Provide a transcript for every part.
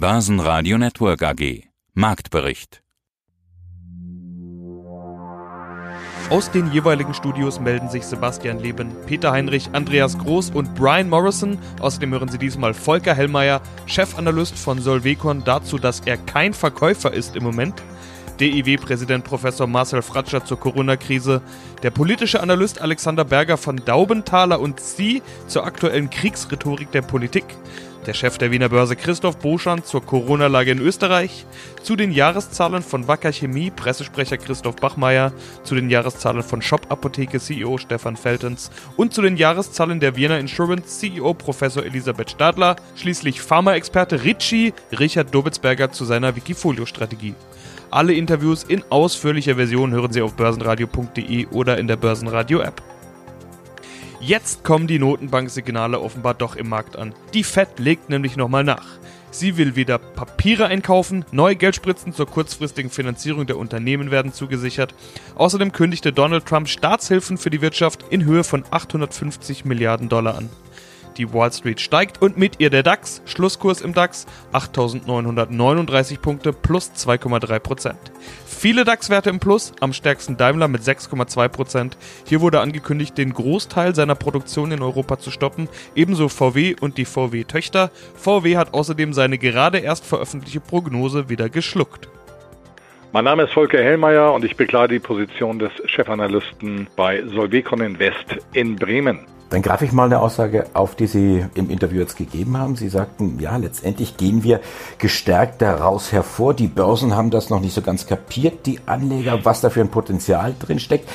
Börsenradio Network AG. Marktbericht. Aus den jeweiligen Studios melden sich Sebastian Leben, Peter Heinrich, Andreas Groß und Brian Morrison. Außerdem hören Sie diesmal Volker Hellmeier, Chefanalyst von Solvecon, dazu, dass er kein Verkäufer ist im Moment. DIW-Präsident Professor Marcel Fratscher zur Corona-Krise, der politische Analyst Alexander Berger von Daubenthaler und Sie zur aktuellen Kriegsrhetorik der Politik der Chef der Wiener Börse Christoph Boschan zur Corona-Lage in Österreich, zu den Jahreszahlen von Wacker Chemie Pressesprecher Christoph Bachmeier, zu den Jahreszahlen von Shop Apotheke CEO Stefan Feltens und zu den Jahreszahlen der Wiener Insurance CEO Professor Elisabeth Stadler, schließlich Pharmaexperte Ritchie Richard Dobitzberger zu seiner Wikifolio-Strategie. Alle Interviews in ausführlicher Version hören Sie auf börsenradio.de oder in der Börsenradio-App. Jetzt kommen die Notenbanksignale offenbar doch im Markt an. Die Fed legt nämlich nochmal nach. Sie will wieder Papiere einkaufen, neue Geldspritzen zur kurzfristigen Finanzierung der Unternehmen werden zugesichert. Außerdem kündigte Donald Trump Staatshilfen für die Wirtschaft in Höhe von 850 Milliarden Dollar an. Die Wall Street steigt und mit ihr der DAX. Schlusskurs im DAX 8.939 Punkte plus 2,3% Viele DAX-Werte im Plus, am stärksten Daimler mit 6,2% Hier wurde angekündigt, den Großteil seiner Produktion in Europa zu stoppen, ebenso VW und die VW-Töchter. VW hat außerdem seine gerade erst veröffentlichte Prognose wieder geschluckt. Mein Name ist Volker Hellmeier und ich bekleide die Position des Chefanalysten bei Solvecon Invest in Bremen. Dann greife ich mal eine Aussage auf, die Sie im Interview jetzt gegeben haben. Sie sagten, ja, letztendlich gehen wir gestärkt daraus hervor. Die Börsen haben das noch nicht so ganz kapiert, die Anleger, was da für ein Potenzial drin steckt.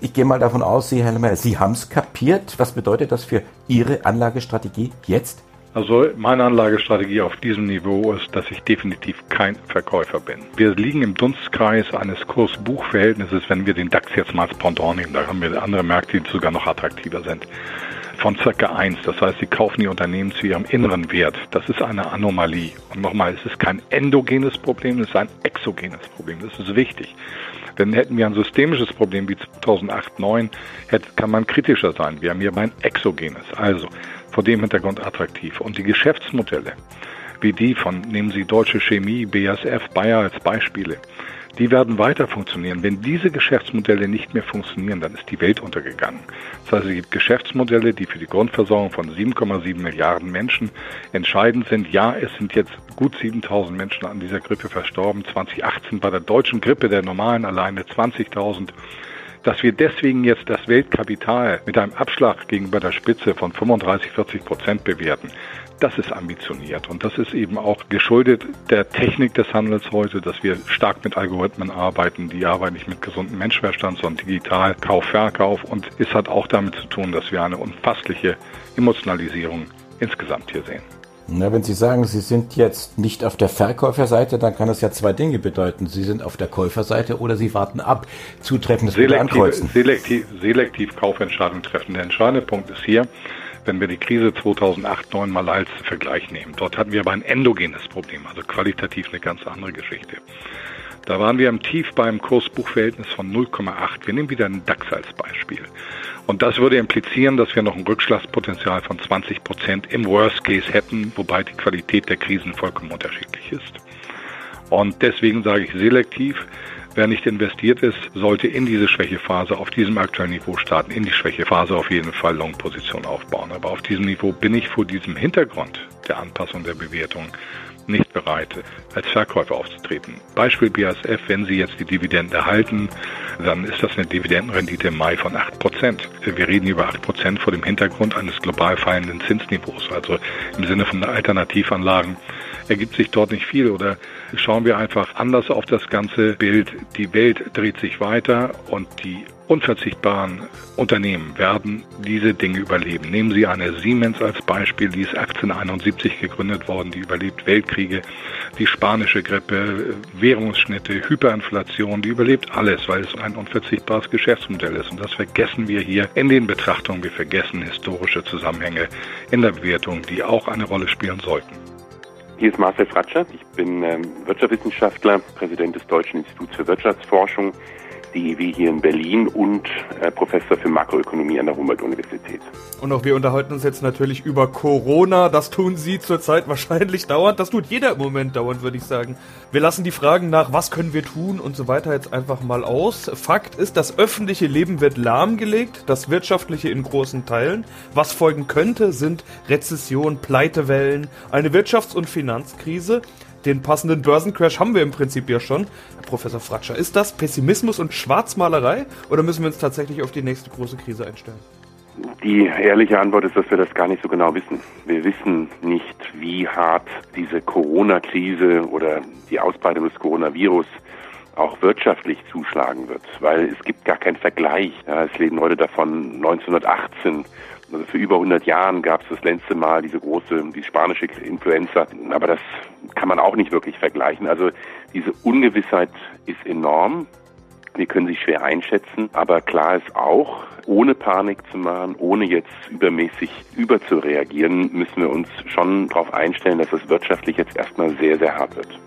Ich gehe mal davon aus, Sie, Herr Lemmer, Sie haben es kapiert. Was bedeutet das für Ihre Anlagestrategie jetzt? Also meine Anlagestrategie auf diesem Niveau ist, dass ich definitiv kein Verkäufer bin. Wir liegen im Dunstkreis eines Kurs-Buch-Verhältnisses, wenn wir den DAX jetzt mal als Pendant nehmen. Da haben wir andere Märkte, die sogar noch attraktiver sind von circa 1. Das heißt, sie kaufen die Unternehmen zu ihrem inneren Wert. Das ist eine Anomalie. Und nochmal, es ist kein endogenes Problem, es ist ein exogenes Problem. Das ist wichtig. Denn hätten wir ein systemisches Problem wie 2008, 2009, kann man kritischer sein. Wir haben hier ein exogenes. Also vor dem Hintergrund attraktiv. Und die Geschäftsmodelle, wie die von, nehmen Sie Deutsche Chemie, BASF, Bayer als Beispiele, die werden weiter funktionieren. Wenn diese Geschäftsmodelle nicht mehr funktionieren, dann ist die Welt untergegangen. Das heißt, es gibt Geschäftsmodelle, die für die Grundversorgung von 7,7 Milliarden Menschen entscheidend sind. Ja, es sind jetzt gut 7000 Menschen an dieser Grippe verstorben. 2018 bei der deutschen Grippe, der normalen alleine 20.000 dass wir deswegen jetzt das Weltkapital mit einem Abschlag gegenüber der Spitze von 35, 40 Prozent bewerten, das ist ambitioniert und das ist eben auch geschuldet der Technik des Handels heute, dass wir stark mit Algorithmen arbeiten. Die arbeiten nicht mit gesundem Menschverstand, sondern digital Kauf, Verkauf und es hat auch damit zu tun, dass wir eine unfassliche Emotionalisierung insgesamt hier sehen. Na, wenn Sie sagen, Sie sind jetzt nicht auf der Verkäuferseite, dann kann das ja zwei Dinge bedeuten. Sie sind auf der Käuferseite oder Sie warten ab, zutreffendes selektiv. Selektiv, selektiv Kaufentscheidungen treffen. Der entscheidende Punkt ist hier, wenn wir die Krise 2008, 2009 mal als Vergleich nehmen. Dort hatten wir aber ein endogenes Problem, also qualitativ eine ganz andere Geschichte. Da waren wir im Tief beim Kursbuchverhältnis von 0,8. Wir nehmen wieder einen DAX als Beispiel. Und das würde implizieren, dass wir noch ein Rückschlagspotenzial von 20 Prozent im Worst Case hätten, wobei die Qualität der Krisen vollkommen unterschiedlich ist. Und deswegen sage ich selektiv, Wer nicht investiert ist, sollte in diese Schwächephase auf diesem aktuellen Niveau starten, in die Schwächephase auf jeden Fall Long-Position aufbauen. Aber auf diesem Niveau bin ich vor diesem Hintergrund der Anpassung der Bewertung nicht bereit, als Verkäufer aufzutreten. Beispiel BASF, wenn Sie jetzt die Dividenden erhalten, dann ist das eine Dividendenrendite im Mai von 8%. Wir reden über 8% vor dem Hintergrund eines global fallenden Zinsniveaus, also im Sinne von Alternativanlagen ergibt sich dort nicht viel oder schauen wir einfach anders auf das ganze Bild. Die Welt dreht sich weiter und die unverzichtbaren Unternehmen werden diese Dinge überleben. Nehmen Sie eine Siemens als Beispiel, die ist 1871 gegründet worden, die überlebt Weltkriege, die spanische Grippe, Währungsschnitte, Hyperinflation, die überlebt alles, weil es ein unverzichtbares Geschäftsmodell ist. Und das vergessen wir hier in den Betrachtungen. Wir vergessen historische Zusammenhänge in der Bewertung, die auch eine Rolle spielen sollten. Hier ist Marcel Fratscher. Ich bin ähm, Wirtschaftswissenschaftler, Präsident des Deutschen Instituts für Wirtschaftsforschung. DIW hier in Berlin und äh, Professor für Makroökonomie an der Humboldt-Universität. Und auch wir unterhalten uns jetzt natürlich über Corona. Das tun Sie zurzeit wahrscheinlich dauernd. Das tut jeder im Moment dauernd, würde ich sagen. Wir lassen die Fragen nach, was können wir tun und so weiter jetzt einfach mal aus. Fakt ist, das öffentliche Leben wird lahmgelegt, das wirtschaftliche in großen Teilen. Was folgen könnte, sind Rezession, Pleitewellen, eine Wirtschafts- und Finanzkrise den passenden Börsencrash haben wir im Prinzip ja schon. Herr Professor Fratscher, ist das Pessimismus und Schwarzmalerei oder müssen wir uns tatsächlich auf die nächste große Krise einstellen? Die ehrliche Antwort ist, dass wir das gar nicht so genau wissen. Wir wissen nicht, wie hart diese Corona-Krise oder die Ausbreitung des Coronavirus auch wirtschaftlich zuschlagen wird, weil es gibt gar keinen Vergleich. Ja, es leben heute davon 1918 also für über 100 Jahren gab es das letzte Mal diese große, die spanische Influenza, aber das kann man auch nicht wirklich vergleichen. Also diese Ungewissheit ist enorm. Wir können sie schwer einschätzen, aber klar ist auch, ohne Panik zu machen, ohne jetzt übermäßig überzureagieren, müssen wir uns schon darauf einstellen, dass es wirtschaftlich jetzt erstmal sehr, sehr hart wird.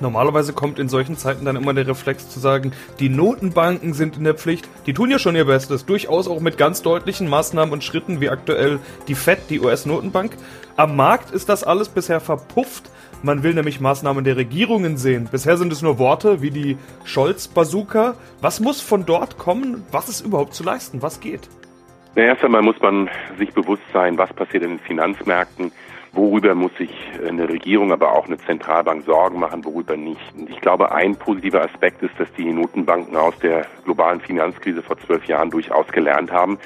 Normalerweise kommt in solchen Zeiten dann immer der Reflex zu sagen, die Notenbanken sind in der Pflicht. Die tun ja schon ihr Bestes, durchaus auch mit ganz deutlichen Maßnahmen und Schritten wie aktuell die Fed, die US-Notenbank. Am Markt ist das alles bisher verpufft. Man will nämlich Maßnahmen der Regierungen sehen. Bisher sind es nur Worte wie die Scholz-Bazooka. Was muss von dort kommen? Was ist überhaupt zu leisten? Was geht? Na, erst einmal muss man sich bewusst sein, was passiert in den Finanzmärkten worüber muss sich eine Regierung, aber auch eine Zentralbank Sorgen machen, worüber nicht. Und ich glaube, ein positiver Aspekt ist, dass die Notenbanken aus der globalen Finanzkrise vor zwölf Jahren durchaus gelernt haben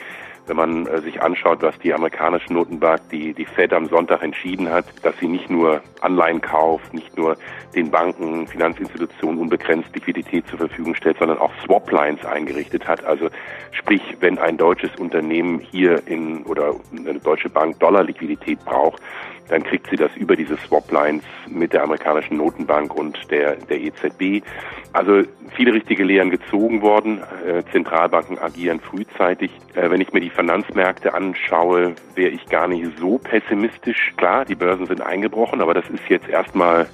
wenn man äh, sich anschaut, was die amerikanische Notenbank, die, die Fed am Sonntag entschieden hat, dass sie nicht nur Anleihen kauft, nicht nur den Banken, Finanzinstitutionen unbegrenzt Liquidität zur Verfügung stellt, sondern auch Swap-Lines eingerichtet hat. Also sprich, wenn ein deutsches Unternehmen hier in oder eine deutsche Bank Dollar-Liquidität braucht, dann kriegt sie das über diese Swap-Lines mit der amerikanischen Notenbank und der, der EZB. Also viele richtige Lehren gezogen worden. Äh, Zentralbanken agieren frühzeitig. Äh, wenn ich mir die Finanzmärkte anschaue, wäre ich gar nicht so pessimistisch. Klar, die Börsen sind eingebrochen, aber das ist jetzt erstmal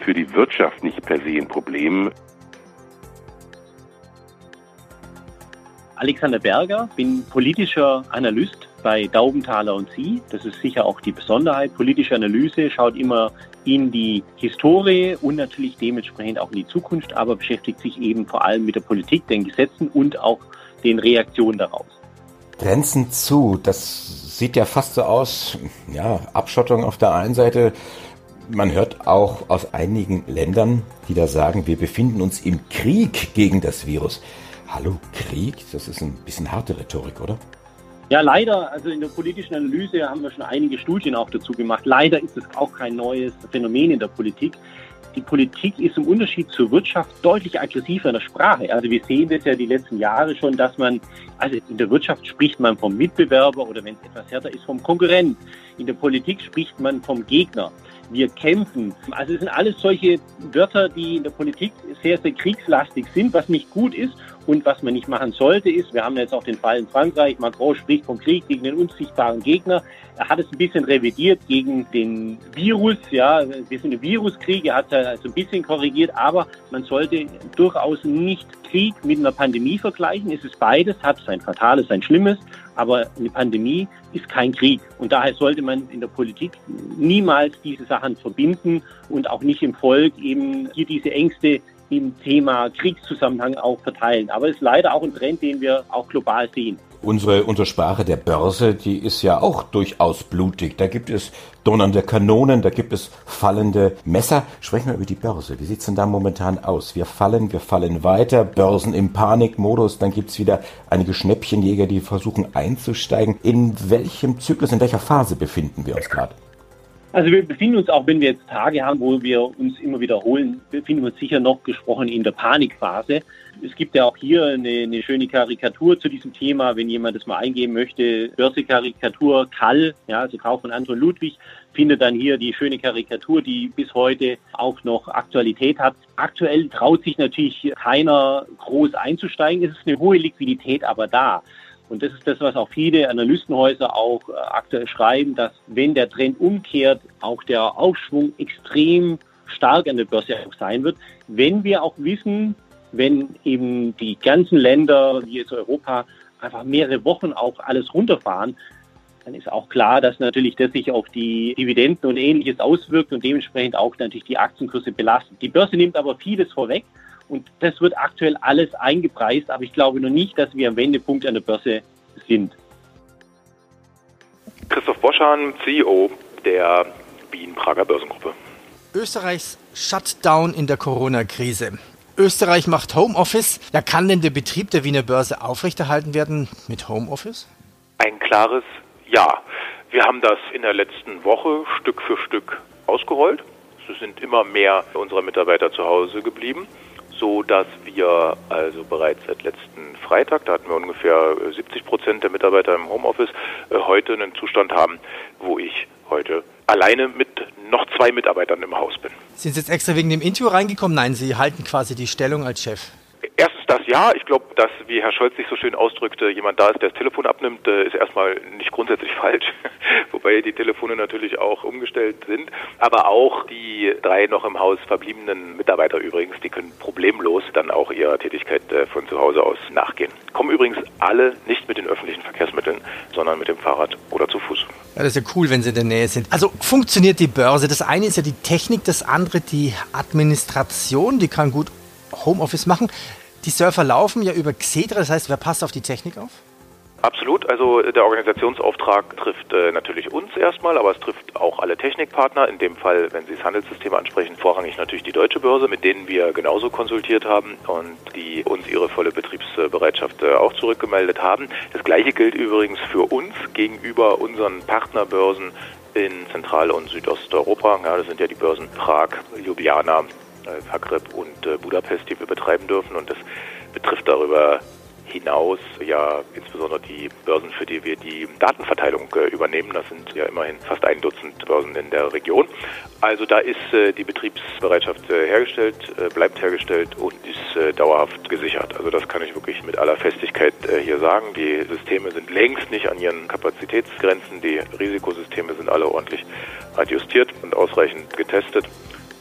für die Wirtschaft nicht per se ein Problem. Alexander Berger, bin politischer Analyst bei Daubenthaler und Sie. Das ist sicher auch die Besonderheit. Politische Analyse schaut immer in die Historie und natürlich dementsprechend auch in die Zukunft, aber beschäftigt sich eben vor allem mit der Politik, den Gesetzen und auch den Reaktionen daraus. Grenzen zu, das sieht ja fast so aus, ja, Abschottung auf der einen Seite. Man hört auch aus einigen Ländern, die da sagen, wir befinden uns im Krieg gegen das Virus. Hallo, Krieg? Das ist ein bisschen harte Rhetorik, oder? Ja, leider, also in der politischen Analyse haben wir schon einige Studien auch dazu gemacht. Leider ist es auch kein neues Phänomen in der Politik. Die Politik ist im Unterschied zur Wirtschaft deutlich aggressiver in der Sprache. Also wir sehen das ja die letzten Jahre schon, dass man, also in der Wirtschaft spricht man vom Mitbewerber oder wenn es etwas härter ist, vom Konkurrent. In der Politik spricht man vom Gegner wir kämpfen. Also es sind alles solche Wörter, die in der Politik sehr, sehr kriegslastig sind, was nicht gut ist und was man nicht machen sollte, ist, wir haben jetzt auch den Fall in Frankreich, Macron spricht vom Krieg gegen den unsichtbaren Gegner. Er hat es ein bisschen revidiert gegen den Virus, ja, wir sind im Viruskrieg, er hat es also ein bisschen korrigiert, aber man sollte durchaus nicht Krieg mit einer Pandemie vergleichen. Es ist beides, hat sein Fatales, sein Schlimmes, aber eine Pandemie ist kein Krieg. Und daher sollte man in der Politik niemals diese Sachen verbinden und auch nicht im Volk eben hier diese Ängste im Thema Kriegszusammenhang auch verteilen. Aber es ist leider auch ein Trend, den wir auch global sehen. Unsere, unsere Sprache der Börse, die ist ja auch durchaus blutig. Da gibt es donnernde Kanonen, da gibt es fallende Messer. Sprechen wir über die Börse. Wie sieht's denn da momentan aus? Wir fallen, wir fallen weiter, Börsen im Panikmodus, dann gibt's wieder einige Schnäppchenjäger, die versuchen einzusteigen. In welchem Zyklus, in welcher Phase befinden wir uns gerade? Also wir befinden uns, auch wenn wir jetzt Tage haben, wo wir uns immer wiederholen, befinden wir uns sicher noch gesprochen in der Panikphase. Es gibt ja auch hier eine, eine schöne Karikatur zu diesem Thema, wenn jemand das mal eingeben möchte. Börsekarikatur Kall, ja, also Kauf von Anton Ludwig, findet dann hier die schöne Karikatur, die bis heute auch noch Aktualität hat. Aktuell traut sich natürlich keiner groß einzusteigen. Es ist eine hohe Liquidität aber da. Und das ist das, was auch viele Analystenhäuser auch äh, aktuell schreiben, dass wenn der Trend umkehrt, auch der Aufschwung extrem stark an der Börse auch sein wird. Wenn wir auch wissen, wenn eben die ganzen Länder, wie jetzt Europa, einfach mehrere Wochen auch alles runterfahren, dann ist auch klar, dass natürlich das sich auf die Dividenden und ähnliches auswirkt und dementsprechend auch natürlich die Aktienkurse belastet. Die Börse nimmt aber vieles vorweg und das wird aktuell alles eingepreist, aber ich glaube noch nicht, dass wir am Wendepunkt an der Börse sind. Christoph Boschan, CEO der Wien-Prager Börsengruppe. Österreichs Shutdown in der Corona-Krise. Österreich macht Homeoffice. Ja, kann denn der Betrieb der Wiener Börse aufrechterhalten werden mit Homeoffice? Ein klares Ja. Wir haben das in der letzten Woche Stück für Stück ausgerollt. Es sind immer mehr unserer Mitarbeiter zu Hause geblieben, so dass wir also bereits seit letzten Freitag, da hatten wir ungefähr 70 Prozent der Mitarbeiter im Homeoffice, äh, heute einen Zustand haben, wo ich heute alleine mit noch zwei Mitarbeitern im Haus bin. Sind Sie jetzt extra wegen dem Interview reingekommen? Nein, Sie halten quasi die Stellung als Chef. Ja. Ich glaube, dass, wie Herr Scholz sich so schön ausdrückte, jemand da ist, der das Telefon abnimmt, äh, ist erstmal nicht grundsätzlich falsch. Wobei die Telefone natürlich auch umgestellt sind. Aber auch die drei noch im Haus verbliebenen Mitarbeiter übrigens, die können problemlos dann auch ihrer Tätigkeit äh, von zu Hause aus nachgehen. Kommen übrigens alle nicht mit den öffentlichen Verkehrsmitteln, sondern mit dem Fahrrad oder zu Fuß. Ja, das ist ja cool, wenn sie in der Nähe sind. Also funktioniert die Börse. Das eine ist ja die Technik, das andere die Administration. Die kann gut Homeoffice machen. Die Surfer laufen ja über Xedra, das heißt, wer passt auf die Technik auf? Absolut. Also der Organisationsauftrag trifft äh, natürlich uns erstmal, aber es trifft auch alle Technikpartner. In dem Fall, wenn Sie das Handelssystem ansprechen, vorrangig natürlich die deutsche Börse, mit denen wir genauso konsultiert haben und die uns ihre volle Betriebsbereitschaft äh, auch zurückgemeldet haben. Das gleiche gilt übrigens für uns gegenüber unseren Partnerbörsen in Zentral- und Südosteuropa. Ja, das sind ja die Börsen Prag, Ljubljana, äh, Zagreb und äh, Budapest, die wir betreiben dürfen. Und das betrifft darüber hinaus ja insbesondere die Börsen, für die wir die Datenverteilung äh, übernehmen. Das sind ja immerhin fast ein Dutzend Börsen in der Region. Also da ist äh, die Betriebsbereitschaft äh, hergestellt, äh, bleibt hergestellt und ist äh, dauerhaft gesichert. Also das kann ich wirklich mit aller Festigkeit äh, hier sagen. Die Systeme sind längst nicht an ihren Kapazitätsgrenzen. Die Risikosysteme sind alle ordentlich adjustiert und ausreichend getestet.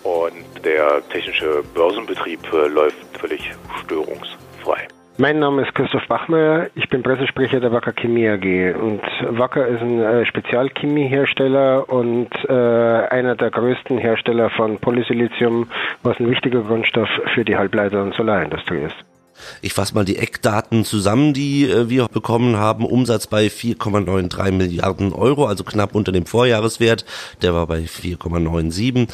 Und der technische Börsenbetrieb läuft völlig störungsfrei. Mein Name ist Christoph Bachmeier, ich bin Pressesprecher der Wacker Chemie AG und Wacker ist ein äh, Spezialchemiehersteller und äh, einer der größten Hersteller von Polysilizium, was ein wichtiger Grundstoff für die Halbleiter- und Solarindustrie ist. Ich fasse mal die Eckdaten zusammen, die äh, wir bekommen haben. Umsatz bei 4,93 Milliarden Euro, also knapp unter dem Vorjahreswert. Der war bei 4,97.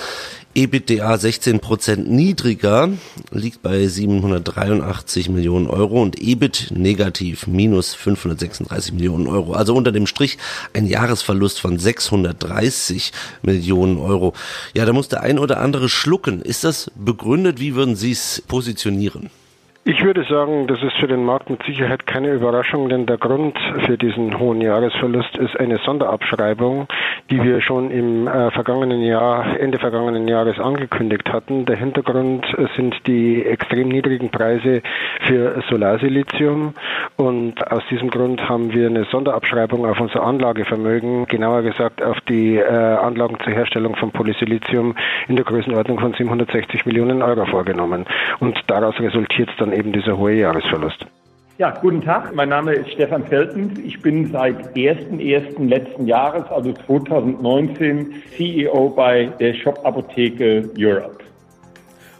EBITDA 16 Prozent niedriger, liegt bei 783 Millionen Euro und EBIT negativ, minus 536 Millionen Euro. Also unter dem Strich ein Jahresverlust von 630 Millionen Euro. Ja, da muss der ein oder andere schlucken. Ist das begründet? Wie würden Sie es positionieren? Ich würde sagen, das ist für den Markt mit Sicherheit keine Überraschung, denn der Grund für diesen hohen Jahresverlust ist eine Sonderabschreibung, die wir schon im äh, vergangenen Jahr, Ende vergangenen Jahres angekündigt hatten. Der Hintergrund sind die extrem niedrigen Preise für Solarsilizium und aus diesem Grund haben wir eine Sonderabschreibung auf unser Anlagevermögen, genauer gesagt auf die äh, Anlagen zur Herstellung von Polysilizium in der Größenordnung von 760 Millionen Euro vorgenommen. Und daraus resultiert dann dann eben dieser hohe Jahresverlust. Ja, guten Tag. Mein Name ist Stefan Feltens. Ich bin seit 1.1. letzten Jahres, also 2019, CEO bei der Shop Apotheke Europe.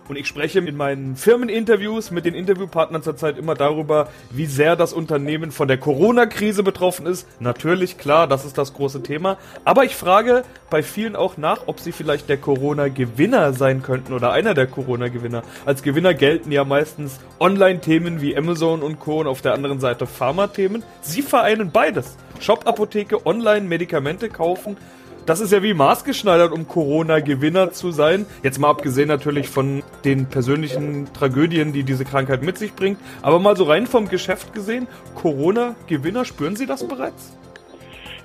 Und ich spreche in meinen Firmeninterviews mit den Interviewpartnern zurzeit immer darüber, wie sehr das Unternehmen von der Corona-Krise betroffen ist. Natürlich, klar, das ist das große Thema. Aber ich frage bei vielen auch nach, ob sie vielleicht der Corona-Gewinner sein könnten oder einer der Corona-Gewinner. Als Gewinner gelten ja meistens Online-Themen wie Amazon und Co. und auf der anderen Seite Pharma-Themen. Sie vereinen beides. Shop-Apotheke, Online-Medikamente kaufen das ist ja wie maßgeschneidert, um Corona-Gewinner zu sein. Jetzt mal abgesehen natürlich von den persönlichen Tragödien, die diese Krankheit mit sich bringt. Aber mal so rein vom Geschäft gesehen, Corona-Gewinner, spüren Sie das bereits?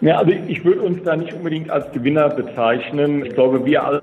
Ja, also ich würde uns da nicht unbedingt als Gewinner bezeichnen. Ich glaube, wir als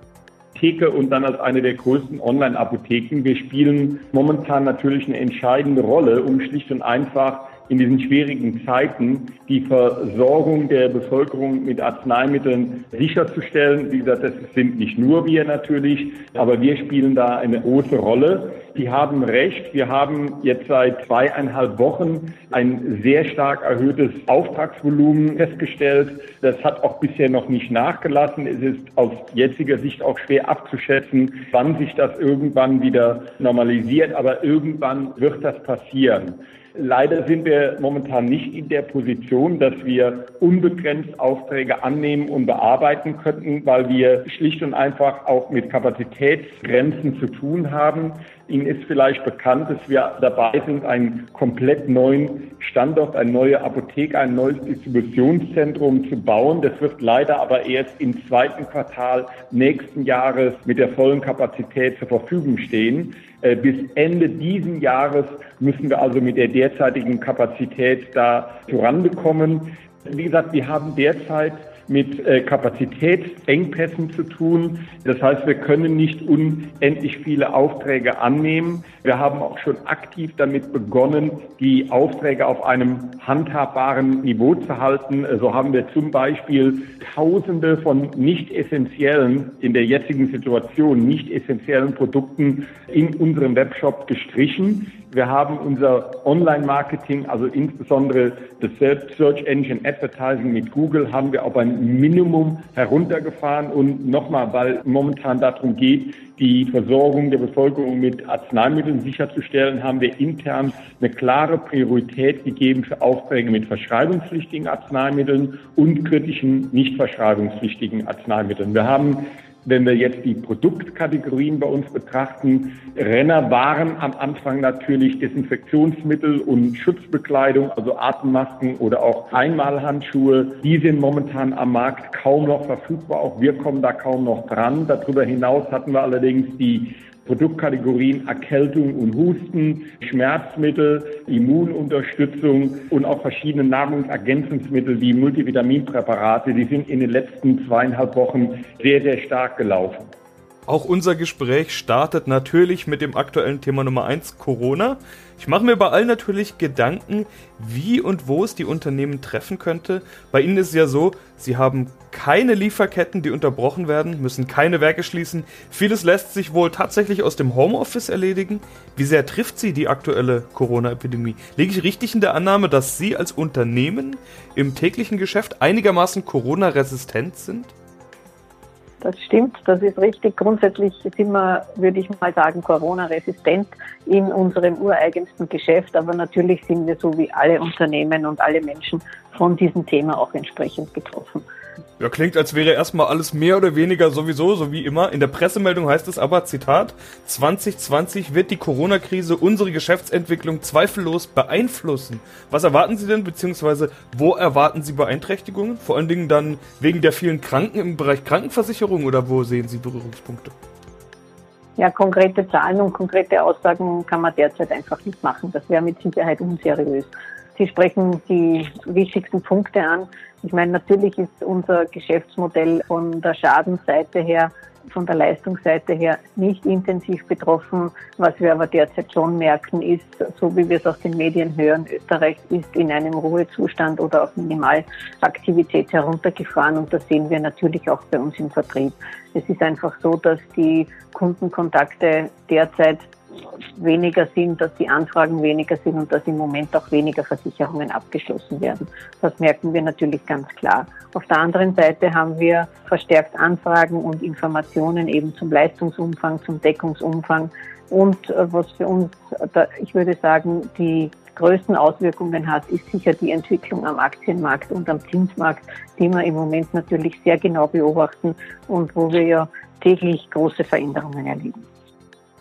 Apotheke und dann als eine der größten Online-Apotheken, wir spielen momentan natürlich eine entscheidende Rolle, um schlicht und einfach in diesen schwierigen Zeiten die Versorgung der Bevölkerung mit Arzneimitteln sicherzustellen. Wie gesagt, das sind nicht nur wir natürlich, aber wir spielen da eine große Rolle. Die haben recht. Wir haben jetzt seit zweieinhalb Wochen ein sehr stark erhöhtes Auftragsvolumen festgestellt. Das hat auch bisher noch nicht nachgelassen. Es ist aus jetziger Sicht auch schwer abzuschätzen, wann sich das irgendwann wieder normalisiert. Aber irgendwann wird das passieren. Leider sind wir momentan nicht in der Position, dass wir unbegrenzt Aufträge annehmen und bearbeiten könnten, weil wir schlicht und einfach auch mit Kapazitätsgrenzen zu tun haben. Ihnen ist vielleicht bekannt, dass wir dabei sind, einen komplett neuen Standort, eine neue Apotheke, ein neues Distributionszentrum zu bauen. Das wird leider aber erst im zweiten Quartal nächsten Jahres mit der vollen Kapazität zur Verfügung stehen. Äh, bis Ende diesen Jahres müssen wir also mit der derzeitigen Kapazität da voranbekommen. Wie gesagt, wir haben derzeit mit äh, Kapazitätsengpässen zu tun. Das heißt, wir können nicht unendlich viele Aufträge annehmen. Wir haben auch schon aktiv damit begonnen, die Aufträge auf einem handhabbaren Niveau zu halten. So haben wir zum Beispiel Tausende von nicht essentiellen, in der jetzigen Situation nicht essentiellen Produkten in unserem Webshop gestrichen. Wir haben unser Online-Marketing, also insbesondere das Search Engine Advertising mit Google, haben wir auf ein Minimum heruntergefahren. Und nochmal, weil momentan darum geht, die Versorgung der Bevölkerung mit Arzneimitteln sicherzustellen, haben wir intern eine klare Priorität gegeben für Aufträge mit verschreibungspflichtigen Arzneimitteln und kritischen nicht verschreibungspflichtigen Arzneimitteln. Wir haben wenn wir jetzt die Produktkategorien bei uns betrachten, Renner waren am Anfang natürlich Desinfektionsmittel und Schutzbekleidung, also Atemmasken oder auch Einmalhandschuhe. Die sind momentan am Markt kaum noch verfügbar. Auch wir kommen da kaum noch dran. Darüber hinaus hatten wir allerdings die Produktkategorien Erkältung und Husten, Schmerzmittel, Immununterstützung und auch verschiedene Nahrungsergänzungsmittel wie Multivitaminpräparate, die sind in den letzten zweieinhalb Wochen sehr, sehr stark gelaufen. Auch unser Gespräch startet natürlich mit dem aktuellen Thema Nummer 1, Corona. Ich mache mir bei allen natürlich Gedanken, wie und wo es die Unternehmen treffen könnte. Bei Ihnen ist es ja so, Sie haben keine Lieferketten, die unterbrochen werden, müssen keine Werke schließen. Vieles lässt sich wohl tatsächlich aus dem Homeoffice erledigen. Wie sehr trifft Sie die aktuelle Corona-Epidemie? Liege ich richtig in der Annahme, dass Sie als Unternehmen im täglichen Geschäft einigermaßen Corona-resistent sind? Das stimmt, das ist richtig. Grundsätzlich sind wir, würde ich mal sagen, Corona-resistent in unserem ureigensten Geschäft. Aber natürlich sind wir so wie alle Unternehmen und alle Menschen von diesem Thema auch entsprechend betroffen. Ja, klingt, als wäre erstmal alles mehr oder weniger sowieso, so wie immer. In der Pressemeldung heißt es aber, Zitat, 2020 wird die Corona-Krise unsere Geschäftsentwicklung zweifellos beeinflussen. Was erwarten Sie denn, beziehungsweise wo erwarten Sie Beeinträchtigungen? Vor allen Dingen dann wegen der vielen Kranken im Bereich Krankenversicherung oder wo sehen Sie Berührungspunkte? Ja, konkrete Zahlen und konkrete Aussagen kann man derzeit einfach nicht machen. Das wäre mit Sicherheit unseriös. Sie sprechen die wichtigsten Punkte an. Ich meine, natürlich ist unser Geschäftsmodell von der Schadenseite her, von der Leistungsseite her nicht intensiv betroffen. Was wir aber derzeit schon merken, ist, so wie wir es aus den Medien hören, Österreich ist in einem Ruhezustand oder auf Minimalaktivität heruntergefahren und das sehen wir natürlich auch bei uns im Vertrieb. Es ist einfach so, dass die Kundenkontakte derzeit weniger sind, dass die Anfragen weniger sind und dass im Moment auch weniger Versicherungen abgeschlossen werden. Das merken wir natürlich ganz klar. Auf der anderen Seite haben wir verstärkt Anfragen und Informationen eben zum Leistungsumfang, zum Deckungsumfang und äh, was für uns, ich würde sagen, die größten Auswirkungen hat, ist sicher die Entwicklung am Aktienmarkt und am Zinsmarkt, die wir im Moment natürlich sehr genau beobachten und wo wir ja täglich große Veränderungen erleben.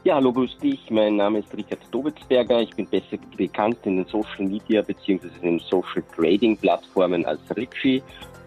Ja, hallo, grüß dich. Mein Name ist Richard Dobitzberger. Ich bin besser bekannt in den Social Media bzw. in den Social Trading Plattformen als Richie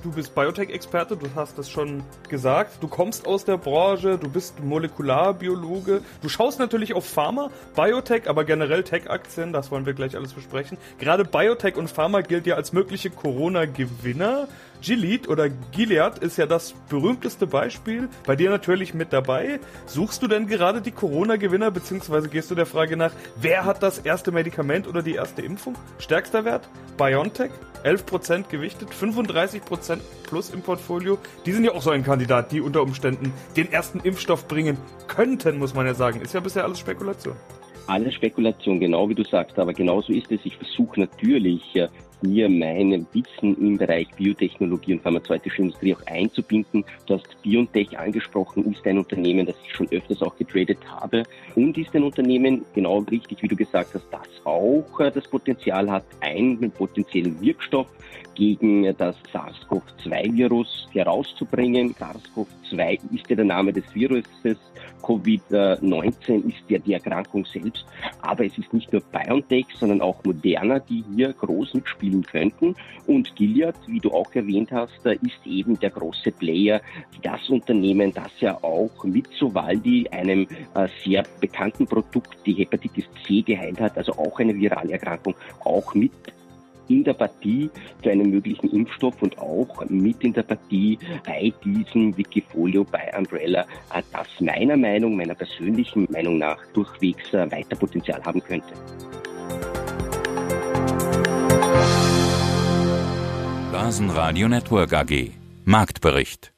du bist Biotech-Experte, du hast es schon gesagt, du kommst aus der Branche, du bist Molekularbiologe, du schaust natürlich auf Pharma, Biotech, aber generell Tech-Aktien, das wollen wir gleich alles besprechen. Gerade Biotech und Pharma gilt ja als mögliche Corona-Gewinner. Gilead oder Gilead ist ja das berühmteste Beispiel. Bei dir natürlich mit dabei. Suchst du denn gerade die Corona-Gewinner, beziehungsweise gehst du der Frage nach, wer hat das erste Medikament oder die erste Impfung? Stärkster Wert? BioNTech? 11% gewichtet, 35% plus im Portfolio. Die sind ja auch so ein Kandidat, die unter Umständen den ersten Impfstoff bringen könnten, muss man ja sagen. Ist ja bisher alles Spekulation. Alles Spekulation, genau wie du sagst, aber genauso ist es. Ich versuche natürlich äh, mir mein Wissen im Bereich Biotechnologie und pharmazeutische Industrie auch einzubinden. Du hast BioNTech angesprochen, ist ein Unternehmen, das ich schon öfters auch getradet habe und ist ein Unternehmen, genau richtig, wie du gesagt hast, das auch äh, das Potenzial hat, einen potenziellen Wirkstoff gegen das SARS-CoV-2-Virus herauszubringen. SARS-CoV-2 ist ja der Name des Viruses, Covid-19 ist ja die Erkrankung selbst, aber es ist nicht nur BioNTech, sondern auch Moderna, die hier groß mitspielen könnten. Und Gilead, wie du auch erwähnt hast, ist eben der große Player, das Unternehmen, das ja auch mit Sovaldi, einem äh, sehr bekannten Produkt, die Hepatitis C geheilt hat, also auch eine virale Erkrankung, auch mit in der Partie zu einem möglichen Impfstoff und auch mit in der Partie bei diesem Wikifolio, bei Umbrella, äh, das meiner Meinung, meiner persönlichen Meinung nach durchwegs äh, weiter Potenzial haben könnte. Basen Radio Network AG Marktbericht